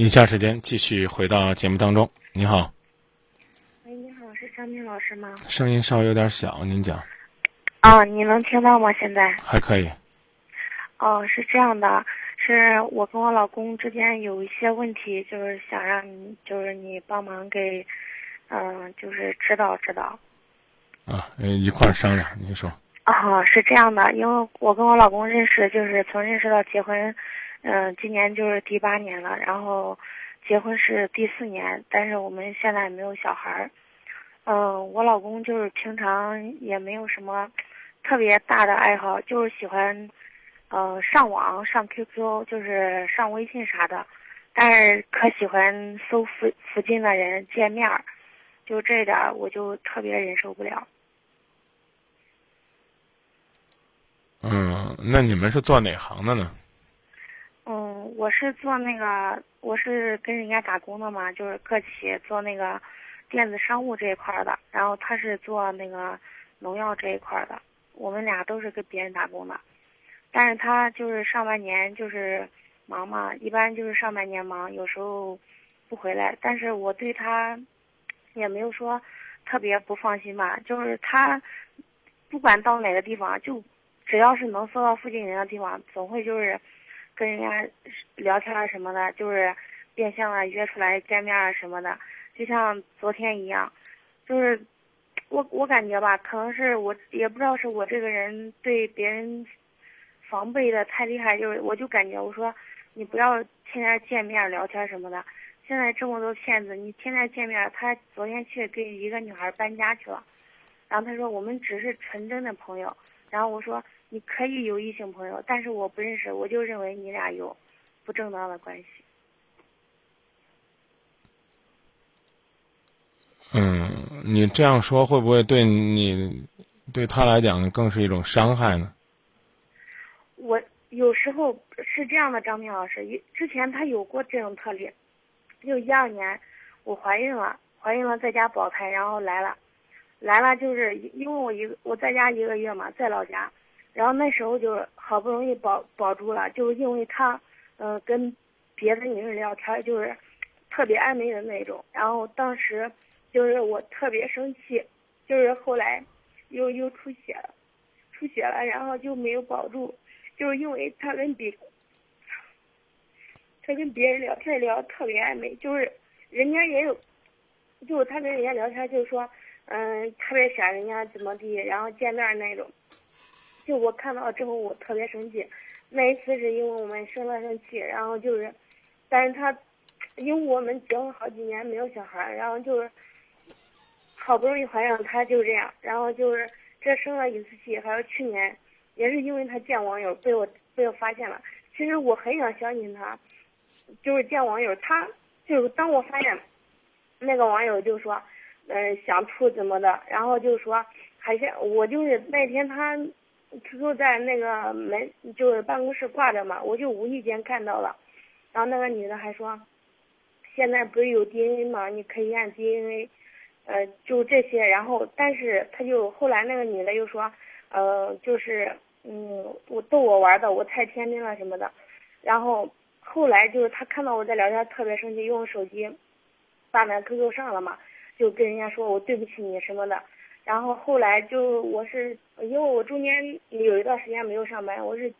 以下时间继续回到节目当中。你好，喂，你好，是张明老师吗？声音稍微有点小，您讲。啊，你能听到吗？现在？还可以。哦，是这样的，是我跟我老公之间有一些问题，就是想让你，就是你帮忙给，嗯，就是指导指导。啊，一块儿商量，您说。啊，是这样的，因为我跟我老公认识，就是从认识到结婚，嗯，今年就是第八年了，然后结婚是第四年，但是我们现在没有小孩儿。嗯，我老公就是平常也没有什么特别大的爱好，就是喜欢，嗯，上网、上 QQ，就是上微信啥的，但是可喜欢搜附附近的人见面儿，就这点我就特别忍受不了。嗯，那你们是做哪行的呢？我是做那个，我是跟人家打工的嘛，就是个企做那个电子商务这一块的，然后他是做那个农药这一块的，我们俩都是跟别人打工的，但是他就是上半年就是忙嘛，一般就是上半年忙，有时候不回来，但是我对他也没有说特别不放心吧，就是他不管到哪个地方就。只要是能搜到附近人的地方，总会就是跟人家聊天什么的，就是变相的约出来见面啊什么的。就像昨天一样，就是我我感觉吧，可能是我也不知道是我这个人对别人防备的太厉害，就是我就感觉我说你不要天天见面聊天什么的。现在这么多骗子，你天天见面，他昨天去跟一个女孩搬家去了，然后他说我们只是纯真的朋友，然后我说。你可以有异性朋友，但是我不认识，我就认为你俩有不正当的关系。嗯，你这样说会不会对你对他来讲更是一种伤害呢？我有时候是这样的，张明老师，之前他有过这种特例，就一二年我怀孕了，怀孕了在家保胎，然后来了，来了就是因为我一个我在家一个月嘛，在老家。然后那时候就好不容易保保住了，就是因为他，嗯，跟别的女人聊天，就是特别暧昧的那种。然后当时就是我特别生气，就是后来又又出血了，出血了，然后就没有保住，就是因为他跟别他跟别人聊天聊特别暧昧，就是人家也有，就是他跟人家聊天就是说，嗯，特别想人家怎么地，然后见面那种。就我看到之后，我特别生气。那一次是因为我们生了生气，然后就是，但是他，因为我们结婚好几年没有小孩，然后就是，好不容易怀上他就这样，然后就是这生了一次气，还有去年，也是因为他见网友被我被我发现了。其实我很想相信他，就是见网友，他就是当我发现，那个网友就说，嗯，想处怎么的，然后就说，还是我就是那天他。QQ 在那个门就是办公室挂着嘛，我就无意间看到了，然后那个女的还说，现在不是有 DNA 吗？你可以验 DNA，呃，就这些。然后，但是他就后来那个女的又说，呃，就是嗯，我逗我玩的，我太天真了什么的。然后后来就是他看到我在聊天，特别生气，用手机把那 QQ 上了嘛，就跟人家说我对不起你什么的。然后后来就我是因为我中间有一段时间没有上班，我是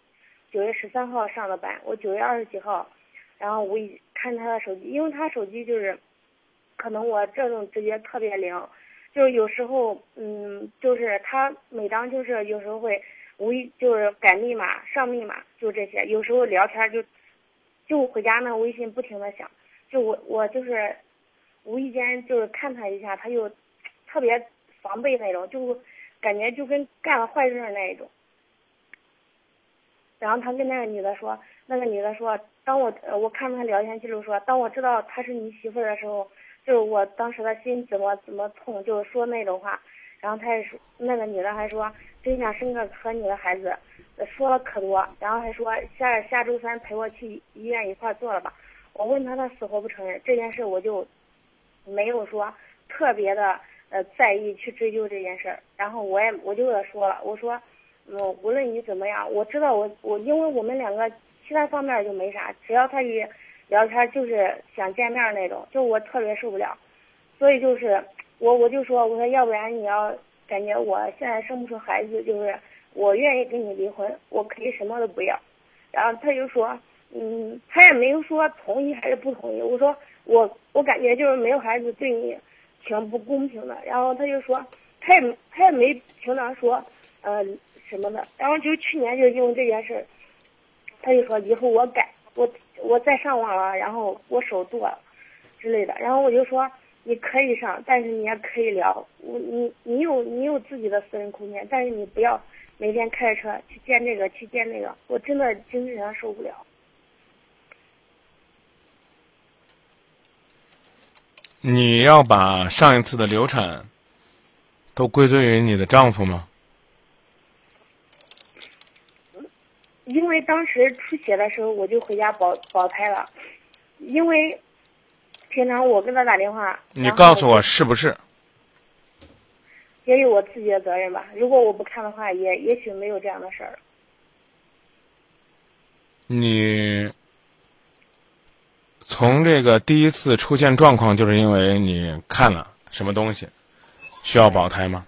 九月十三号上的班，我九月二十几号，然后我一看他的手机，因为他手机就是，可能我这种直觉特别灵，就是有时候嗯，就是他每当就是有时候会无意就是改密码上密码就这些，有时候聊天就就回家那微信不停的响，就我我就是无意间就是看他一下，他就特别。防备那种，就感觉就跟干了坏事那一种。然后他跟那个女的说，那个女的说，当我我看他聊天记录说，当我知道她是你媳妇的时候，就是我当时的心怎么怎么痛，就是说那种话。然后他也说，那个女的还说，真想生个和你的孩子，说了可多。然后还说下下周三陪我去医院一块做了吧。我问他，他死活不承认这件事，我就没有说特别的。呃，在意去追究这件事儿，然后我也我就给他说了，我说，嗯，无论你怎么样，我知道我我因为我们两个其他方面就没啥，只要他一聊天就是想见面那种，就我特别受不了，所以就是我我就说我说要不然你要感觉我现在生不出孩子，就是我愿意跟你离婚，我可以什么都不要。然后他就说，嗯，他也没有说同意还是不同意。我说我我感觉就是没有孩子对你挺不公平的。然后他就说，他也他也没平常说，呃什么的。然后就去年就因为这件事，他就说以后我改，我我再上网了，然后我手剁了之类的。然后我就说你可以上，但是你也可以聊，我你你有你有自己的私人空间，但是你不要。每天开着车去见这个，去见那个，我真的精神上受不了。你要把上一次的流产都归罪于你的丈夫吗？因为当时出血的时候，我就回家保保胎了。因为平常我跟他打电话，你告诉我是不是？也有我自己的责任吧。如果我不看的话，也也许没有这样的事儿。你从这个第一次出现状况，就是因为你看了什么东西，需要保胎吗？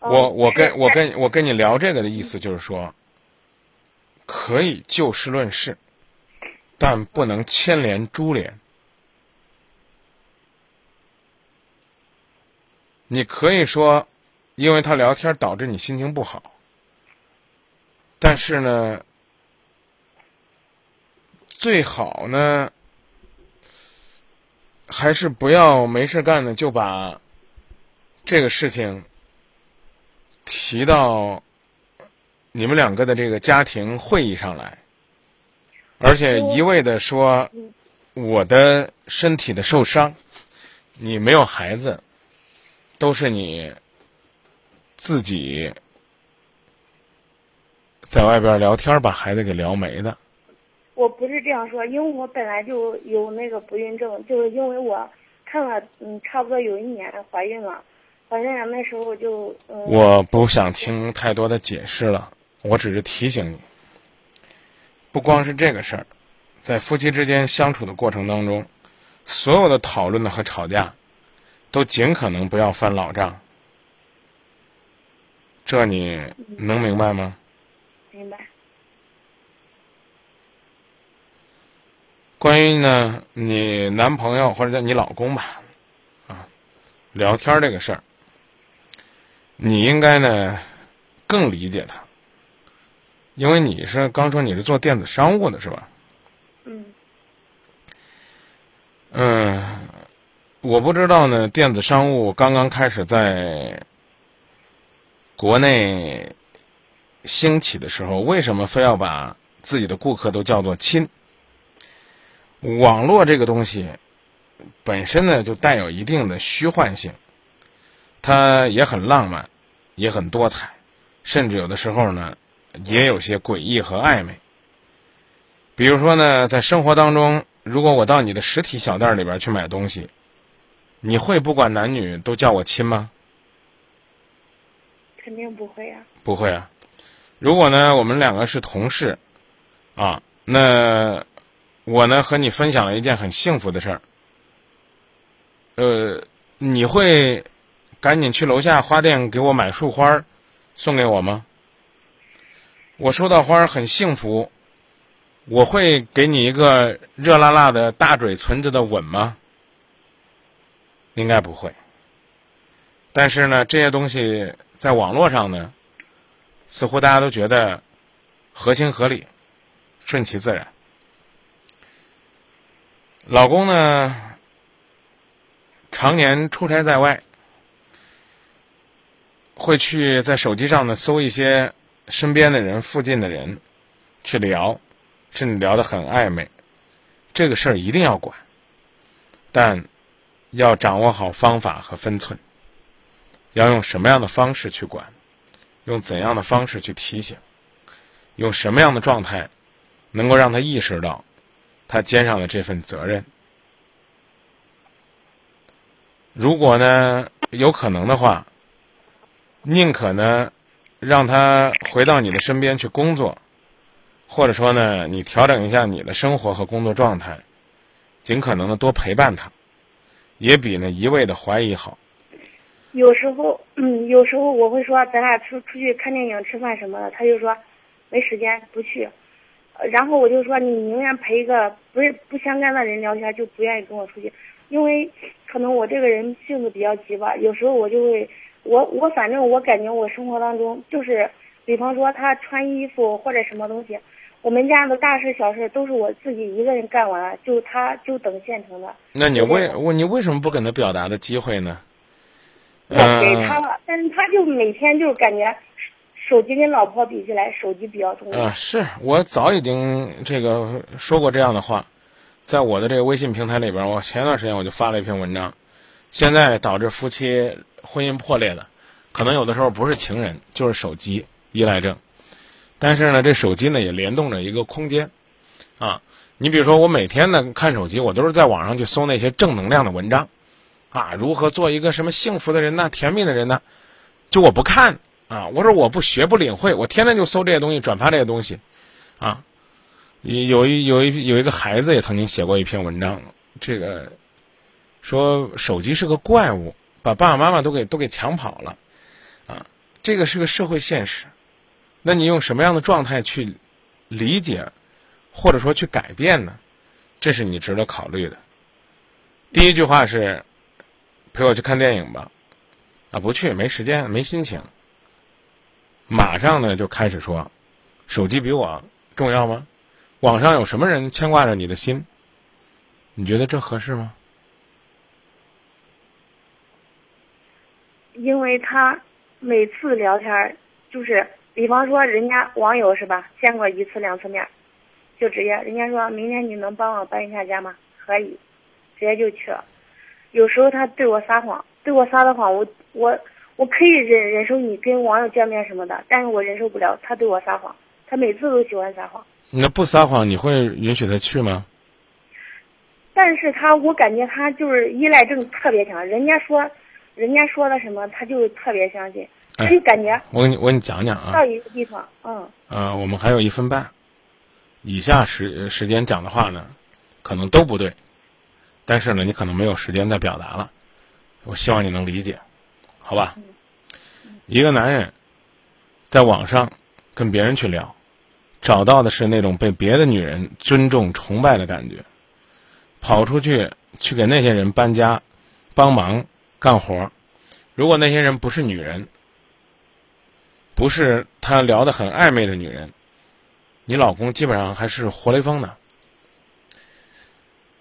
我我跟我跟我跟你聊这个的意思就是说，可以就事论事，但不能牵连株连。你可以说，因为他聊天导致你心情不好，但是呢，最好呢，还是不要没事干呢就把这个事情提到你们两个的这个家庭会议上来，而且一味的说我的身体的受伤，你没有孩子。都是你自己在外边聊天把孩子给聊没的。我不是这样说，因为我本来就有那个不孕症，就是因为我看了，嗯，差不多有一年怀孕了，怀孕了那时候就嗯。我不想听太多的解释了，我只是提醒你，不光是这个事儿，在夫妻之间相处的过程当中，所有的讨论的和吵架。都尽可能不要翻老账，这你能明白吗？明白。关于呢，你男朋友或者叫你老公吧，啊，聊天这个事儿，你应该呢更理解他，因为你是刚说你是做电子商务的是吧？嗯。嗯。我不知道呢，电子商务刚刚开始在国内兴起的时候，为什么非要把自己的顾客都叫做亲？网络这个东西本身呢，就带有一定的虚幻性，它也很浪漫，也很多彩，甚至有的时候呢，也有些诡异和暧昧。比如说呢，在生活当中，如果我到你的实体小店里边去买东西。你会不管男女都叫我亲吗？肯定不会啊。不会啊。如果呢，我们两个是同事，啊，那我呢和你分享了一件很幸福的事儿，呃，你会赶紧去楼下花店给我买束花送给我吗？我收到花很幸福，我会给你一个热辣辣的大嘴唇子的吻吗？应该不会，但是呢，这些东西在网络上呢，似乎大家都觉得合情合理、顺其自然。老公呢，常年出差在外，会去在手机上呢搜一些身边的人、附近的人去聊，甚至聊得很暧昧。这个事儿一定要管，但。要掌握好方法和分寸，要用什么样的方式去管，用怎样的方式去提醒，用什么样的状态，能够让他意识到他肩上的这份责任。如果呢有可能的话，宁可呢让他回到你的身边去工作，或者说呢，你调整一下你的生活和工作状态，尽可能的多陪伴他，也比呢一味的怀疑好。有时候，嗯，有时候我会说咱俩出出去看电影、吃饭什么的，他就说没时间不去。呃然后我就说你宁愿陪一个不是不相干的人聊天，就不愿意跟我出去，因为可能我这个人性子比较急吧，有时候我就会，我我反正我感觉我生活当中就是，比方说他穿衣服或者什么东西，我们家的大事小事都是我自己一个人干完，就他就等现成的。那你为我你为什么不给他表达的机会呢？我给他了，但是他就每天就感觉手机跟老婆比起来，手机比较重要。啊，是我早已经这个说过这样的话，在我的这个微信平台里边，我前段时间我就发了一篇文章，现在导致夫妻婚姻破裂的，可能有的时候不是情人，就是手机依赖症。但是呢，这手机呢也联动着一个空间，啊，你比如说我每天呢看手机，我都是在网上去搜那些正能量的文章，啊，如何做一个什么幸福的人呢，甜蜜的人呢，就我不看啊，我说我不学不领会，我天天就搜这些东西，转发这些东西，啊，有一有一有一个孩子也曾经写过一篇文章，这个说手机是个怪物，把爸爸妈妈都给都给抢跑了，啊，这个是个社会现实。那你用什么样的状态去理解，或者说去改变呢？这是你值得考虑的。第一句话是陪我去看电影吧，啊，不去，没时间，没心情。马上呢就开始说，手机比我重要吗？网上有什么人牵挂着你的心？你觉得这合适吗？因为他每次聊天儿就是，比方说人家网友是吧，见过一次两次面，就直接人家说明天你能帮我搬一下家吗？可以，直接就去了。有时候他对我撒谎，对我撒的谎，我我我可以忍忍受你跟网友见面什么的，但是我忍受不了他对我撒谎，他每次都喜欢撒谎。那不撒谎，你会允许他去吗？但是他，我感觉他就是依赖症特别强，人家说，人家说的什么，他就特别相信，他就感觉我给你我给你讲讲啊。到一个地方，嗯，呃，我们还有一分半，以下时时间讲的话呢，可能都不对，但是呢，你可能没有时间再表达了，我希望你能理解，好吧？一个男人在网上跟别人去聊，找到的是那种被别的女人尊重、崇拜的感觉，跑出去去给那些人搬家、帮忙干活儿，如果那些人不是女人，不是他聊得很暧昧的女人，你老公基本上还是活雷锋呢。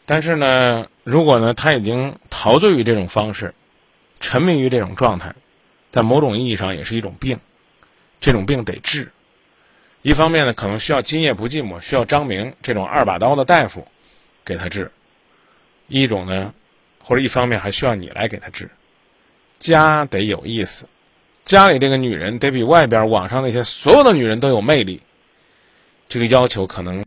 但是呢，如果呢他已经陶醉于这种方式，沉迷于这种状态，在某种意义上也是一种病，这种病得治。一方面呢，可能需要今夜不寂寞，需要张明这种二把刀的大夫给他治；一种呢，或者一方面还需要你来给他治。家得有意思，家里这个女人得比外边网上那些所有的女人都有魅力。这个要求可能